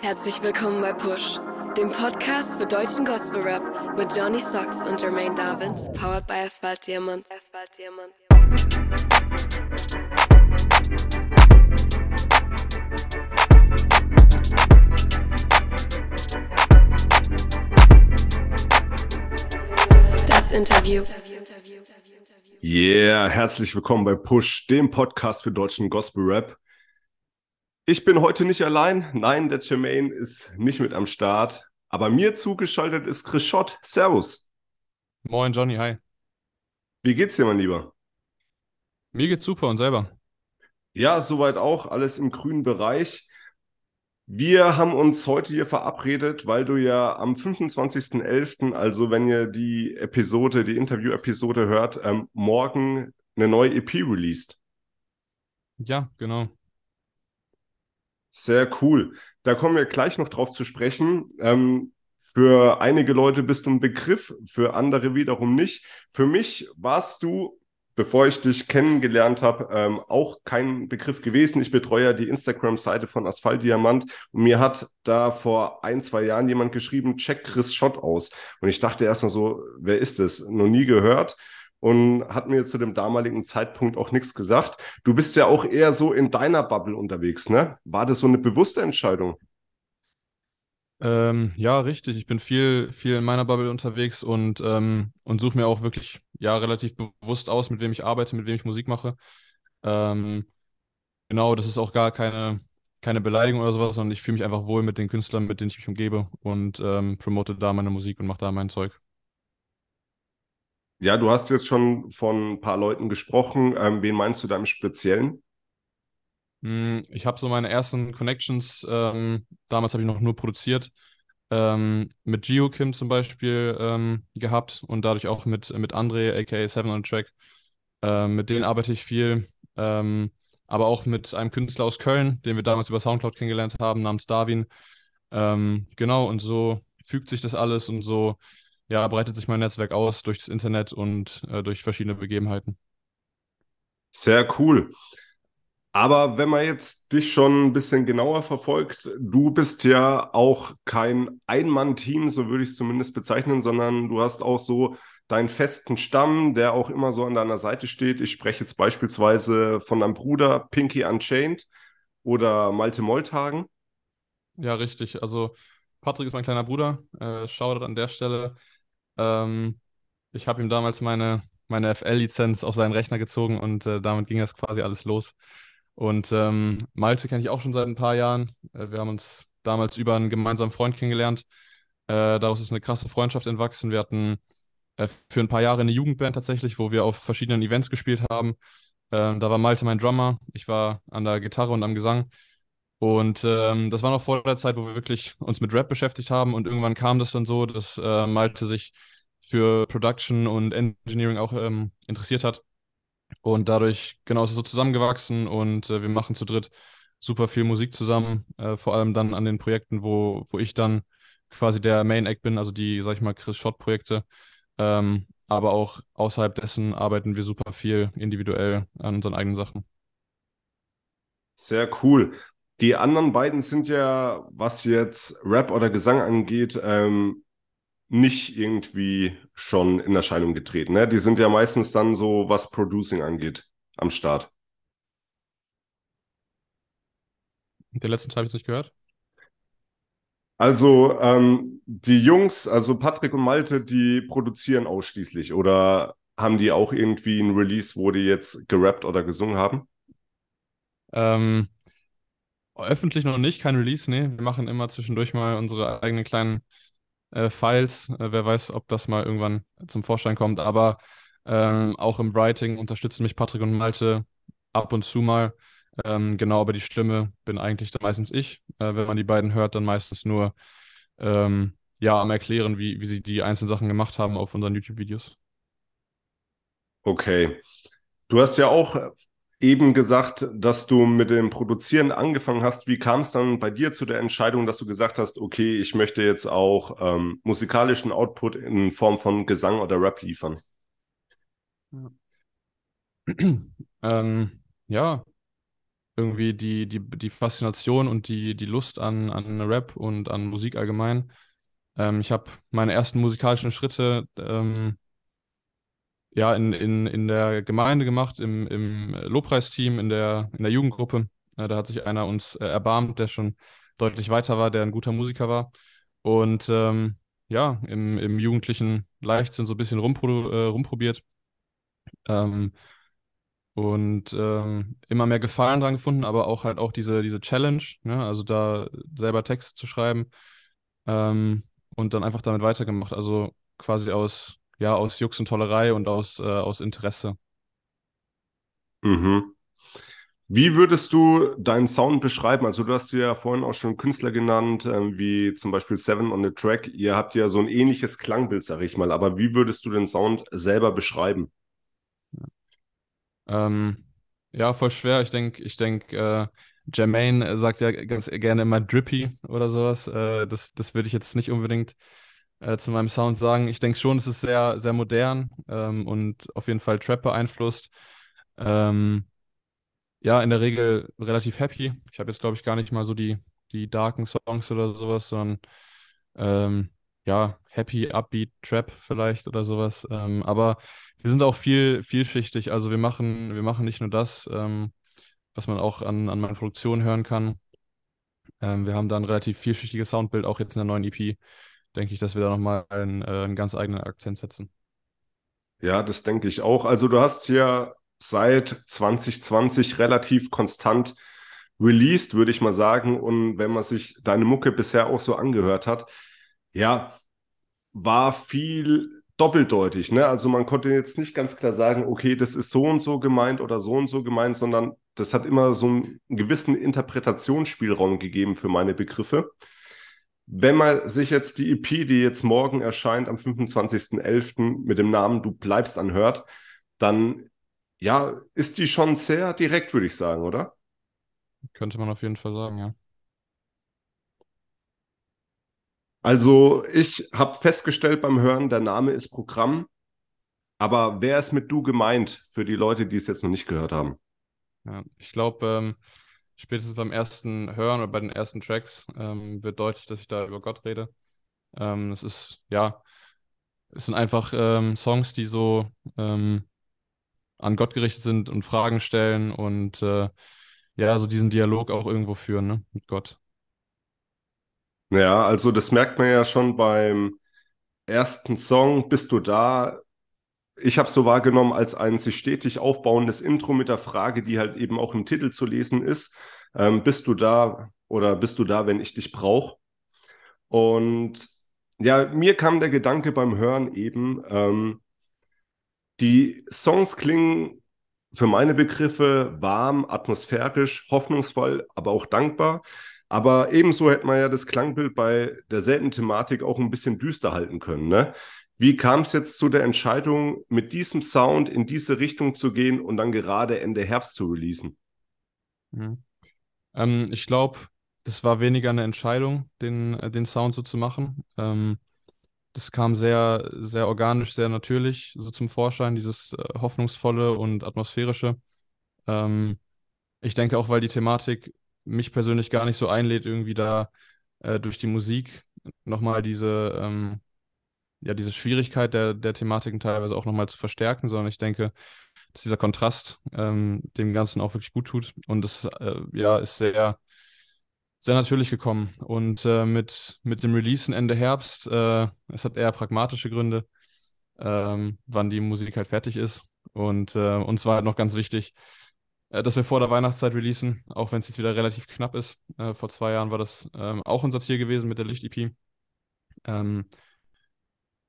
Herzlich willkommen bei Push, dem Podcast für deutschen Gospel Rap mit Johnny Socks und Jermaine Davins, powered by Asphalt Diamond. Asphalt Diamond. Das Interview. Yeah, herzlich willkommen bei Push, dem Podcast für deutschen Gospel Rap. Ich bin heute nicht allein. Nein, der Jermaine ist nicht mit am Start. Aber mir zugeschaltet ist Chris Schott. Servus. Moin Johnny, hi. Wie geht's dir, mein Lieber? Mir geht's super und selber. Ja, soweit auch. Alles im grünen Bereich. Wir haben uns heute hier verabredet, weil du ja am 25.11., also wenn ihr die Episode, die Interview-Episode hört, ähm, morgen eine neue EP released. Ja, genau. Sehr cool. Da kommen wir gleich noch drauf zu sprechen. Ähm, für einige Leute bist du ein Begriff, für andere wiederum nicht. Für mich warst du, bevor ich dich kennengelernt habe, ähm, auch kein Begriff gewesen. Ich betreue ja die Instagram-Seite von Asphalt Diamant und mir hat da vor ein, zwei Jahren jemand geschrieben, check Chris Schott aus. Und ich dachte erstmal so, wer ist das? Noch nie gehört und hat mir zu dem damaligen Zeitpunkt auch nichts gesagt. Du bist ja auch eher so in deiner Bubble unterwegs, ne? War das so eine bewusste Entscheidung? Ähm, ja, richtig. Ich bin viel, viel in meiner Bubble unterwegs und, ähm, und suche mir auch wirklich ja relativ bewusst aus, mit wem ich arbeite, mit wem ich Musik mache. Ähm, genau, das ist auch gar keine, keine Beleidigung oder sowas, sondern ich fühle mich einfach wohl mit den Künstlern, mit denen ich mich umgebe und ähm, promote da meine Musik und mache da mein Zeug. Ja, du hast jetzt schon von ein paar Leuten gesprochen. Ähm, wen meinst du da im Speziellen? Hm, Ich habe so meine ersten Connections, ähm, damals habe ich noch nur produziert, ähm, mit Gio Kim zum Beispiel ähm, gehabt und dadurch auch mit, mit André, aka Seven on Track. Ähm, mit denen arbeite ich viel, ähm, aber auch mit einem Künstler aus Köln, den wir damals über Soundcloud kennengelernt haben, namens Darwin. Genau, und so fügt sich das alles und so ja, breitet sich mein Netzwerk aus durch das Internet und äh, durch verschiedene Begebenheiten. Sehr cool. Aber wenn man jetzt dich schon ein bisschen genauer verfolgt, du bist ja auch kein Ein-Mann-Team, so würde ich es zumindest bezeichnen, sondern du hast auch so deinen festen Stamm, der auch immer so an deiner Seite steht. Ich spreche jetzt beispielsweise von deinem Bruder Pinky Unchained oder Malte Moltagen. Ja, richtig. Also Patrick ist mein kleiner Bruder. Äh, Shoutout an der Stelle. Ähm, ich habe ihm damals meine, meine FL-Lizenz auf seinen Rechner gezogen und äh, damit ging das quasi alles los. Und ähm, Malte kenne ich auch schon seit ein paar Jahren. Äh, wir haben uns damals über einen gemeinsamen Freund kennengelernt. Äh, daraus ist eine krasse Freundschaft entwachsen. Wir hatten äh, für ein paar Jahre eine Jugendband tatsächlich, wo wir auf verschiedenen Events gespielt haben. Ähm, da war Malte mein Drummer, ich war an der Gitarre und am Gesang. Und ähm, das war noch vor der Zeit, wo wir wirklich uns mit Rap beschäftigt haben. Und irgendwann kam das dann so, dass äh, Malte sich für Production und Engineering auch ähm, interessiert hat. Und dadurch, genau, ist es so zusammengewachsen und äh, wir machen zu dritt super viel Musik zusammen, äh, vor allem dann an den Projekten, wo, wo ich dann quasi der Main Act bin, also die, sag ich mal, Chris Schott-Projekte. Ähm, aber auch außerhalb dessen arbeiten wir super viel individuell an unseren eigenen Sachen. Sehr cool. Die anderen beiden sind ja, was jetzt Rap oder Gesang angeht, ähm, nicht irgendwie schon in Erscheinung getreten. Ne? Die sind ja meistens dann so, was Producing angeht, am Start. Den letzten Teil habe ich nicht gehört. Also ähm, die Jungs, also Patrick und Malte, die produzieren ausschließlich oder haben die auch irgendwie ein Release, wo die jetzt gerappt oder gesungen haben? Ähm, öffentlich noch nicht, kein Release, nee. Wir machen immer zwischendurch mal unsere eigenen kleinen äh, Files. Äh, wer weiß, ob das mal irgendwann zum Vorschein kommt. Aber ähm, auch im Writing unterstützen mich Patrick und Malte ab und zu mal. Ähm, genau, aber die Stimme bin eigentlich dann meistens ich. Äh, wenn man die beiden hört, dann meistens nur ähm, ja, am Erklären, wie, wie sie die einzelnen Sachen gemacht haben auf unseren YouTube-Videos. Okay. Du hast ja auch eben gesagt, dass du mit dem Produzieren angefangen hast. Wie kam es dann bei dir zu der Entscheidung, dass du gesagt hast, okay, ich möchte jetzt auch ähm, musikalischen Output in Form von Gesang oder Rap liefern? ähm, ja, irgendwie die, die, die Faszination und die, die Lust an, an Rap und an Musik allgemein. Ähm, ich habe meine ersten musikalischen Schritte ähm, ja, in, in, in der Gemeinde gemacht, im, im Lobpreisteam, in der, in der Jugendgruppe. Da hat sich einer uns äh, erbarmt, der schon deutlich weiter war, der ein guter Musiker war. Und ähm, ja, im, im jugendlichen Leichtsinn so ein bisschen rumpro äh, rumprobiert. Ähm, und ähm, immer mehr Gefallen dran gefunden, aber auch halt auch diese, diese Challenge, ne? also da selber Texte zu schreiben ähm, und dann einfach damit weitergemacht. Also quasi aus, ja, aus Jux und Tollerei und aus, äh, aus Interesse. Mhm. Wie würdest du deinen Sound beschreiben? Also du hast ja vorhin auch schon Künstler genannt, äh, wie zum Beispiel Seven on the Track. Ihr habt ja so ein ähnliches Klangbild, sag ich mal. Aber wie würdest du den Sound selber beschreiben? Ähm, ja, voll schwer. Ich denke, ich denke, äh, Jermaine sagt ja ganz gerne immer Drippy oder sowas. Äh, das, das würde ich jetzt nicht unbedingt äh, zu meinem Sound sagen. Ich denke schon, es ist sehr, sehr modern ähm, und auf jeden Fall Trap beeinflusst. Ähm, ja, in der Regel relativ happy. Ich habe jetzt, glaube ich, gar nicht mal so die, die darken Songs oder sowas, sondern ähm, ja, happy, upbeat, Trap vielleicht oder sowas. Ähm, aber wir sind auch viel, vielschichtig. Also wir machen, wir machen nicht nur das, ähm, was man auch an, an meinen Produktionen hören kann. Ähm, wir haben da ein relativ vielschichtiges Soundbild, auch jetzt in der neuen EP. Denke ich, dass wir da nochmal einen, äh, einen ganz eigenen Akzent setzen. Ja, das denke ich auch. Also du hast hier seit 2020 relativ konstant released, würde ich mal sagen. Und wenn man sich deine Mucke bisher auch so angehört hat, ja, war viel doppeldeutig. Ne? Also man konnte jetzt nicht ganz klar sagen, okay, das ist so und so gemeint oder so und so gemeint, sondern das hat immer so einen gewissen Interpretationsspielraum gegeben für meine Begriffe. Wenn man sich jetzt die EP, die jetzt morgen erscheint, am 25.11. mit dem Namen Du bleibst anhört, dann ja, ist die schon sehr direkt, würde ich sagen, oder? Könnte man auf jeden Fall sagen, ja. Also ich habe festgestellt beim Hören, der Name ist Programm, aber wer ist mit Du gemeint für die Leute, die es jetzt noch nicht gehört haben? Ja, ich glaube, ähm, spätestens beim ersten Hören oder bei den ersten Tracks ähm, wird deutlich, dass ich da über Gott rede. Ähm, es ist, ja, es sind einfach ähm, Songs, die so ähm, an Gott gerichtet sind und Fragen stellen und äh, ja, so diesen Dialog auch irgendwo führen, ne, mit Gott. Ja, also das merkt man ja schon beim ersten Song, Bist du da? Ich habe es so wahrgenommen als ein sich stetig aufbauendes Intro mit der Frage, die halt eben auch im Titel zu lesen ist. Ähm, bist du da oder bist du da, wenn ich dich brauche? Und ja, mir kam der Gedanke beim Hören eben, ähm, die Songs klingen für meine Begriffe warm, atmosphärisch, hoffnungsvoll, aber auch dankbar. Aber ebenso hätte man ja das Klangbild bei derselben Thematik auch ein bisschen düster halten können. Ne? Wie kam es jetzt zu der Entscheidung, mit diesem Sound in diese Richtung zu gehen und dann gerade Ende Herbst zu releasen? Mhm. Ähm, ich glaube, das war weniger eine Entscheidung, den, äh, den Sound so zu machen. Ähm, das kam sehr, sehr organisch, sehr natürlich so zum Vorschein, dieses äh, hoffnungsvolle und atmosphärische. Ähm, ich denke auch, weil die Thematik mich persönlich gar nicht so einlädt, irgendwie da äh, durch die Musik nochmal diese, ähm, ja, diese Schwierigkeit der, der Thematiken teilweise auch nochmal zu verstärken, sondern ich denke, dass dieser Kontrast ähm, dem Ganzen auch wirklich gut tut. Und es äh, ja, ist sehr, sehr natürlich gekommen. Und äh, mit, mit dem Release Ende Herbst, äh, es hat eher pragmatische Gründe, ähm, wann die Musik halt fertig ist. Und äh, uns war halt noch ganz wichtig, äh, dass wir vor der Weihnachtszeit releasen, auch wenn es jetzt wieder relativ knapp ist. Äh, vor zwei Jahren war das ähm, auch unser Ziel gewesen mit der Licht-EP. Ähm,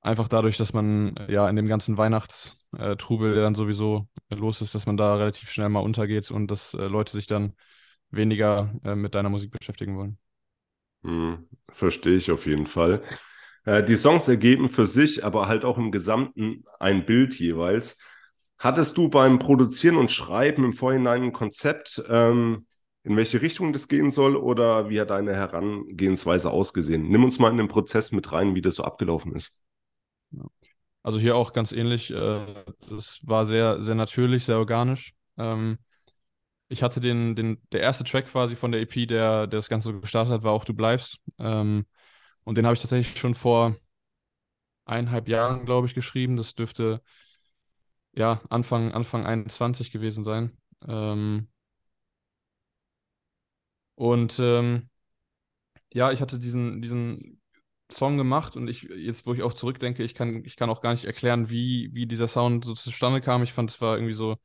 einfach dadurch, dass man äh, ja in dem ganzen Weihnachtstrubel, der dann sowieso los ist, dass man da relativ schnell mal untergeht und dass äh, Leute sich dann weniger äh, mit deiner Musik beschäftigen wollen. Hm, verstehe ich auf jeden Fall. Äh, die Songs ergeben für sich, aber halt auch im Gesamten ein Bild jeweils. Hattest du beim Produzieren und Schreiben im Vorhinein ein Konzept, ähm, in welche Richtung das gehen soll oder wie hat deine Herangehensweise ausgesehen? Nimm uns mal in den Prozess mit rein, wie das so abgelaufen ist. Also hier auch ganz ähnlich. Äh, das war sehr, sehr natürlich, sehr organisch. Ähm, ich hatte den, den, der erste Track quasi von der EP, der, der das Ganze gestartet hat, war auch Du bleibst. Ähm, und den habe ich tatsächlich schon vor eineinhalb Jahren, glaube ich, geschrieben. Das dürfte ja Anfang, Anfang 21 gewesen sein. Ähm, und ähm, ja, ich hatte diesen, diesen Song gemacht und ich, jetzt, wo ich auch zurückdenke, ich kann, ich kann auch gar nicht erklären, wie, wie dieser Sound so zustande kam. Ich fand, es war irgendwie so,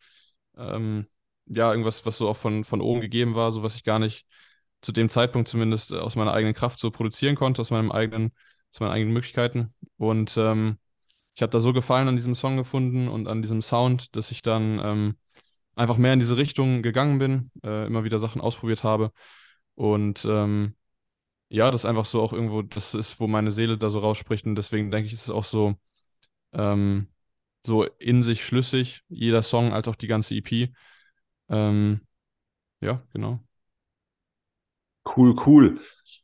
ähm, ja, irgendwas, was so auch von, von oben gegeben war, so was ich gar nicht zu dem Zeitpunkt zumindest äh, aus meiner eigenen Kraft so produzieren konnte, aus meinem eigenen, aus meinen eigenen Möglichkeiten. Und ähm, ich habe da so Gefallen an diesem Song gefunden und an diesem Sound, dass ich dann ähm, einfach mehr in diese Richtung gegangen bin, äh, immer wieder Sachen ausprobiert habe. Und ähm, ja, das ist einfach so auch irgendwo, das ist, wo meine Seele da so rausspricht. Und deswegen denke ich, ist es auch so, ähm, so in sich schlüssig, jeder Song als auch die ganze EP. Ähm, ja, genau. Cool, cool.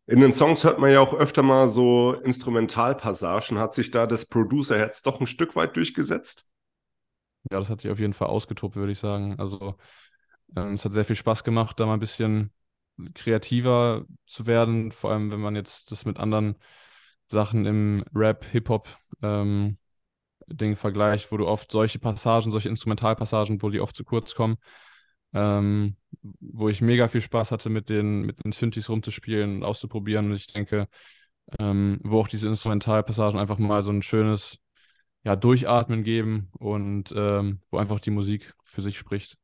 In den Songs hört man ja auch öfter mal so Instrumentalpassagen. Hat sich da das Producer-Herz doch ein Stück weit durchgesetzt? Ja, das hat sich auf jeden Fall ausgetobt, würde ich sagen. Also ähm, es hat sehr viel Spaß gemacht, da mal ein bisschen kreativer zu werden, vor allem wenn man jetzt das mit anderen Sachen im Rap, Hip-Hop ähm, Ding vergleicht, wo du oft solche Passagen, solche Instrumentalpassagen, wo die oft zu kurz kommen, ähm, wo ich mega viel Spaß hatte, mit den, mit den Synthes rumzuspielen und auszuprobieren. Und ich denke, ähm, wo auch diese Instrumentalpassagen einfach mal so ein schönes ja, Durchatmen geben und ähm, wo einfach die Musik für sich spricht.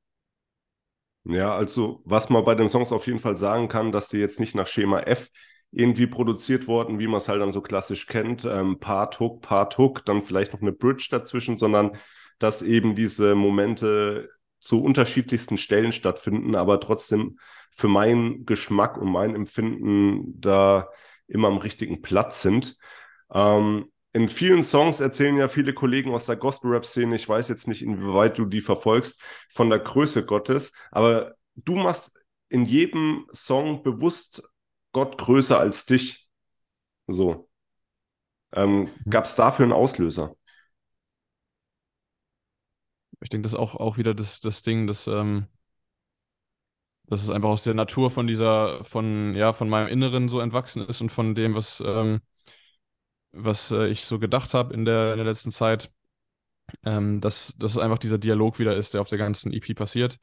Ja, also was man bei den Songs auf jeden Fall sagen kann, dass sie jetzt nicht nach Schema F irgendwie produziert worden, wie man es halt dann so klassisch kennt, ähm, Part Hook, Part Hook, dann vielleicht noch eine Bridge dazwischen, sondern dass eben diese Momente zu unterschiedlichsten Stellen stattfinden, aber trotzdem für meinen Geschmack und mein Empfinden da immer am richtigen Platz sind. Ähm, in vielen Songs erzählen ja viele Kollegen aus der Gospel-Rap-Szene, ich weiß jetzt nicht, inwieweit du die verfolgst, von der Größe Gottes, aber du machst in jedem Song bewusst Gott größer als dich. So. Ähm, mhm. Gab es dafür einen Auslöser? Ich denke, das ist auch, auch wieder das, das Ding, dass, ähm, dass es einfach aus der Natur von dieser, von, ja, von meinem Inneren so entwachsen ist und von dem, was, ähm, was äh, ich so gedacht habe in der, in der letzten Zeit, ähm, dass, dass es einfach dieser Dialog wieder ist, der auf der ganzen EP passiert.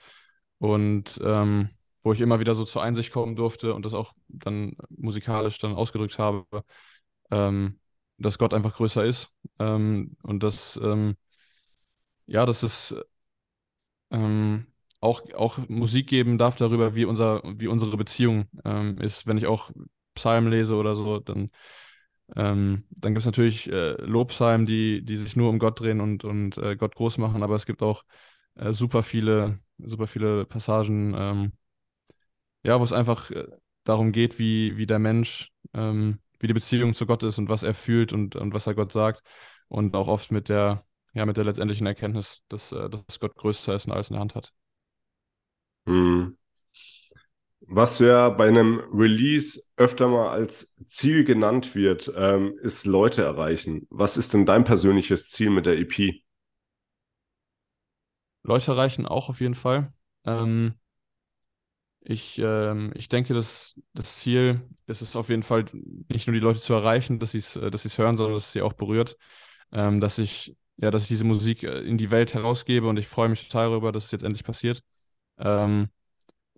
Und ähm, wo ich immer wieder so zur Einsicht kommen durfte und das auch dann musikalisch dann ausgedrückt habe, ähm, dass Gott einfach größer ist ähm, und dass, ähm, ja, dass es ähm, auch, auch Musik geben darf darüber, wie, unser, wie unsere Beziehung ist. Wenn ich auch Psalmen lese oder so, dann, ähm, dann gibt es natürlich äh, Lobpsalmen, die, die sich nur um Gott drehen und, und äh, Gott groß machen, aber es gibt auch äh, super viele, super viele Passagen, ähm, ja, wo es einfach äh, darum geht, wie, wie der Mensch, ähm, wie die Beziehung zu Gott ist und was er fühlt und, und was er Gott sagt. Und auch oft mit der, ja, mit der letztendlichen Erkenntnis, dass, äh, dass Gott größer ist und alles in der Hand hat. Hm. Was ja bei einem Release öfter mal als Ziel genannt wird, ähm, ist Leute erreichen. Was ist denn dein persönliches Ziel mit der EP? Leute erreichen auch auf jeden Fall. Ähm, ich, ähm, ich denke, dass das Ziel ist es auf jeden Fall, nicht nur die Leute zu erreichen, dass sie es äh, dass hören, sondern dass es sie auch berührt. Ähm, dass ich, ja, dass ich diese Musik äh, in die Welt herausgebe und ich freue mich total darüber, dass es jetzt endlich passiert. Ähm,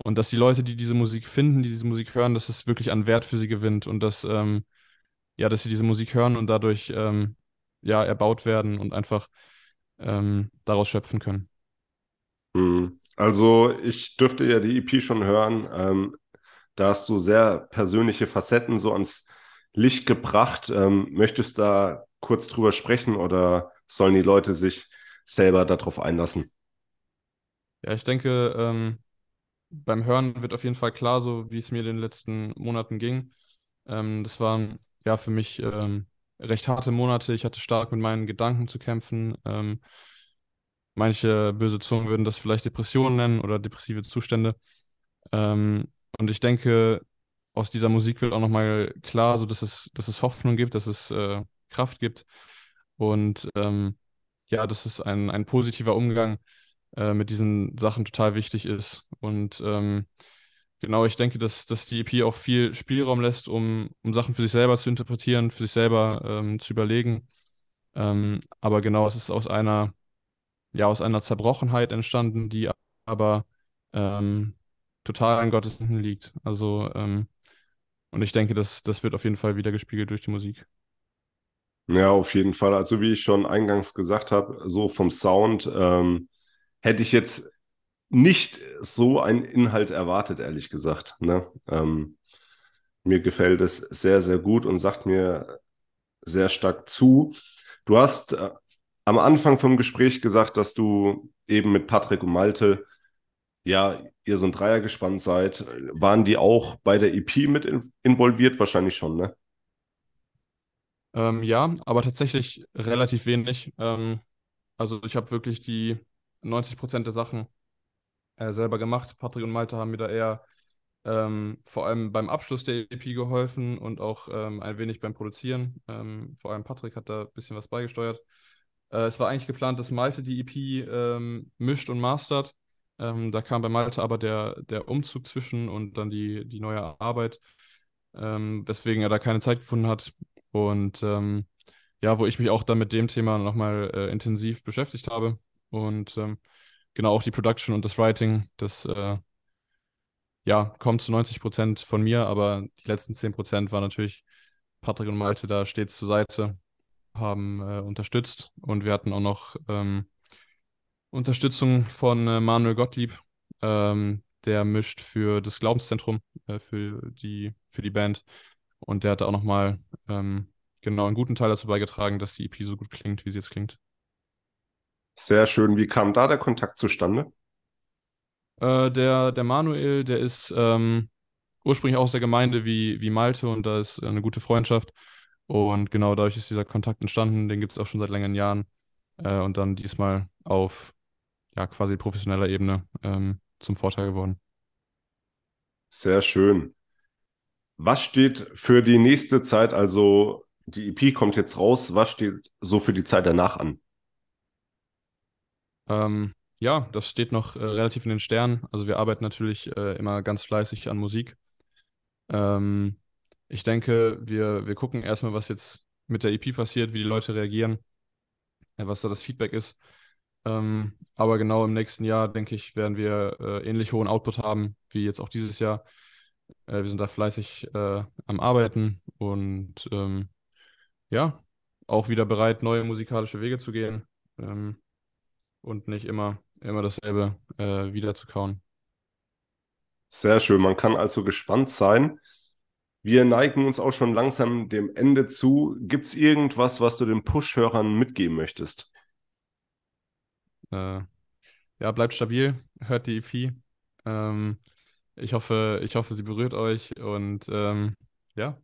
und dass die Leute, die diese Musik finden, die diese Musik hören, dass es wirklich an Wert für sie gewinnt und dass, ähm, ja, dass sie diese Musik hören und dadurch ähm, ja, erbaut werden und einfach ähm, daraus schöpfen können. Hm. Also ich dürfte ja die EP schon hören. Ähm, da hast du sehr persönliche Facetten so ans Licht gebracht. Ähm, möchtest du da kurz drüber sprechen oder sollen die Leute sich selber darauf einlassen? Ja, ich denke, ähm, beim Hören wird auf jeden Fall klar, so wie es mir in den letzten Monaten ging. Ähm, das waren ja für mich ähm, recht harte Monate. Ich hatte stark mit meinen Gedanken zu kämpfen. Ähm, Manche böse Zungen würden das vielleicht Depressionen nennen oder depressive Zustände. Ähm, und ich denke, aus dieser Musik wird auch nochmal klar, so dass es, dass es Hoffnung gibt, dass es äh, Kraft gibt und ähm, ja, dass es ein, ein positiver Umgang äh, mit diesen Sachen total wichtig ist. Und ähm, genau, ich denke, dass, dass die EP auch viel Spielraum lässt, um, um Sachen für sich selber zu interpretieren, für sich selber ähm, zu überlegen. Ähm, aber genau, es ist aus einer, ja, aus einer Zerbrochenheit entstanden, die aber ähm, total an Gottes Händen liegt. Also, ähm, und ich denke, das, das wird auf jeden Fall wieder gespiegelt durch die Musik. Ja, auf jeden Fall. Also wie ich schon eingangs gesagt habe, so vom Sound ähm, hätte ich jetzt nicht so einen Inhalt erwartet, ehrlich gesagt. Ne? Ähm, mir gefällt es sehr, sehr gut und sagt mir sehr stark zu. Du hast äh, am Anfang vom Gespräch gesagt, dass du eben mit Patrick und Malte, ja, ihr so ein Dreier gespannt seid. Waren die auch bei der EP mit in involviert? Wahrscheinlich schon, ne? Ähm, ja, aber tatsächlich relativ wenig. Ähm, also ich habe wirklich die 90 Prozent der Sachen äh, selber gemacht. Patrick und Malte haben mir da eher ähm, vor allem beim Abschluss der EP geholfen und auch ähm, ein wenig beim Produzieren. Ähm, vor allem Patrick hat da ein bisschen was beigesteuert. Äh, es war eigentlich geplant, dass Malte die EP ähm, mischt und mastert. Ähm, da kam bei Malte aber der, der Umzug zwischen und dann die, die neue Arbeit, ähm, weswegen er da keine Zeit gefunden hat. Und ja, wo ich mich auch dann mit dem Thema nochmal äh, intensiv beschäftigt habe. Und genau auch die Production und das Writing, das äh, ja, kommt zu 90 Prozent von mir, aber die letzten 10 Prozent waren natürlich Patrick und Malte da stets zur Seite, haben äh, unterstützt und wir hatten auch noch ähm, Unterstützung von äh, Manuel Gottlieb, ähm, der mischt für das Glaubenszentrum, äh, für, die, für die Band und der hat auch nochmal ähm, genau einen guten Teil dazu beigetragen, dass die EP so gut klingt, wie sie jetzt klingt. Sehr schön. Wie kam da der Kontakt zustande? Äh, der, der Manuel, der ist ähm, ursprünglich aus der Gemeinde wie, wie Malte und da ist eine gute Freundschaft. Und genau dadurch ist dieser Kontakt entstanden. Den gibt es auch schon seit längeren Jahren. Äh, und dann diesmal auf ja, quasi professioneller Ebene ähm, zum Vorteil geworden. Sehr schön. Was steht für die nächste Zeit? Also die EP kommt jetzt raus. Was steht so für die Zeit danach an? Ähm, ja, das steht noch äh, relativ in den Sternen. Also wir arbeiten natürlich äh, immer ganz fleißig an Musik. Ähm, ich denke, wir, wir gucken erstmal, was jetzt mit der EP passiert, wie die Leute reagieren, äh, was da das Feedback ist. Ähm, aber genau im nächsten Jahr, denke ich, werden wir äh, ähnlich hohen Output haben wie jetzt auch dieses Jahr. Äh, wir sind da fleißig äh, am Arbeiten und ähm, ja, auch wieder bereit, neue musikalische Wege zu gehen. Ähm, und nicht immer, immer dasselbe äh, wieder zu kauen. Sehr schön. Man kann also gespannt sein. Wir neigen uns auch schon langsam dem Ende zu. Gibt es irgendwas, was du den Push-Hörern mitgeben möchtest? Äh, ja, bleibt stabil, hört die EP. Ähm, ich hoffe, ich hoffe, sie berührt euch und ähm, ja,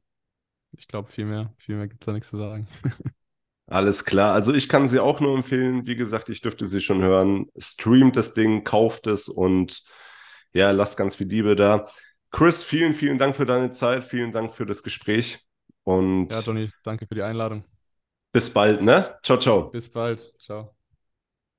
ich glaube, viel mehr, viel mehr gibt es da nichts zu sagen. Alles klar. Also ich kann sie auch nur empfehlen. Wie gesagt, ich dürfte sie schon hören. Streamt das Ding, kauft es und ja, lasst ganz viel Liebe da. Chris, vielen, vielen Dank für deine Zeit. Vielen Dank für das Gespräch. Und ja, Johnny, danke für die Einladung. Bis bald, ne? Ciao, ciao. Bis bald. Ciao.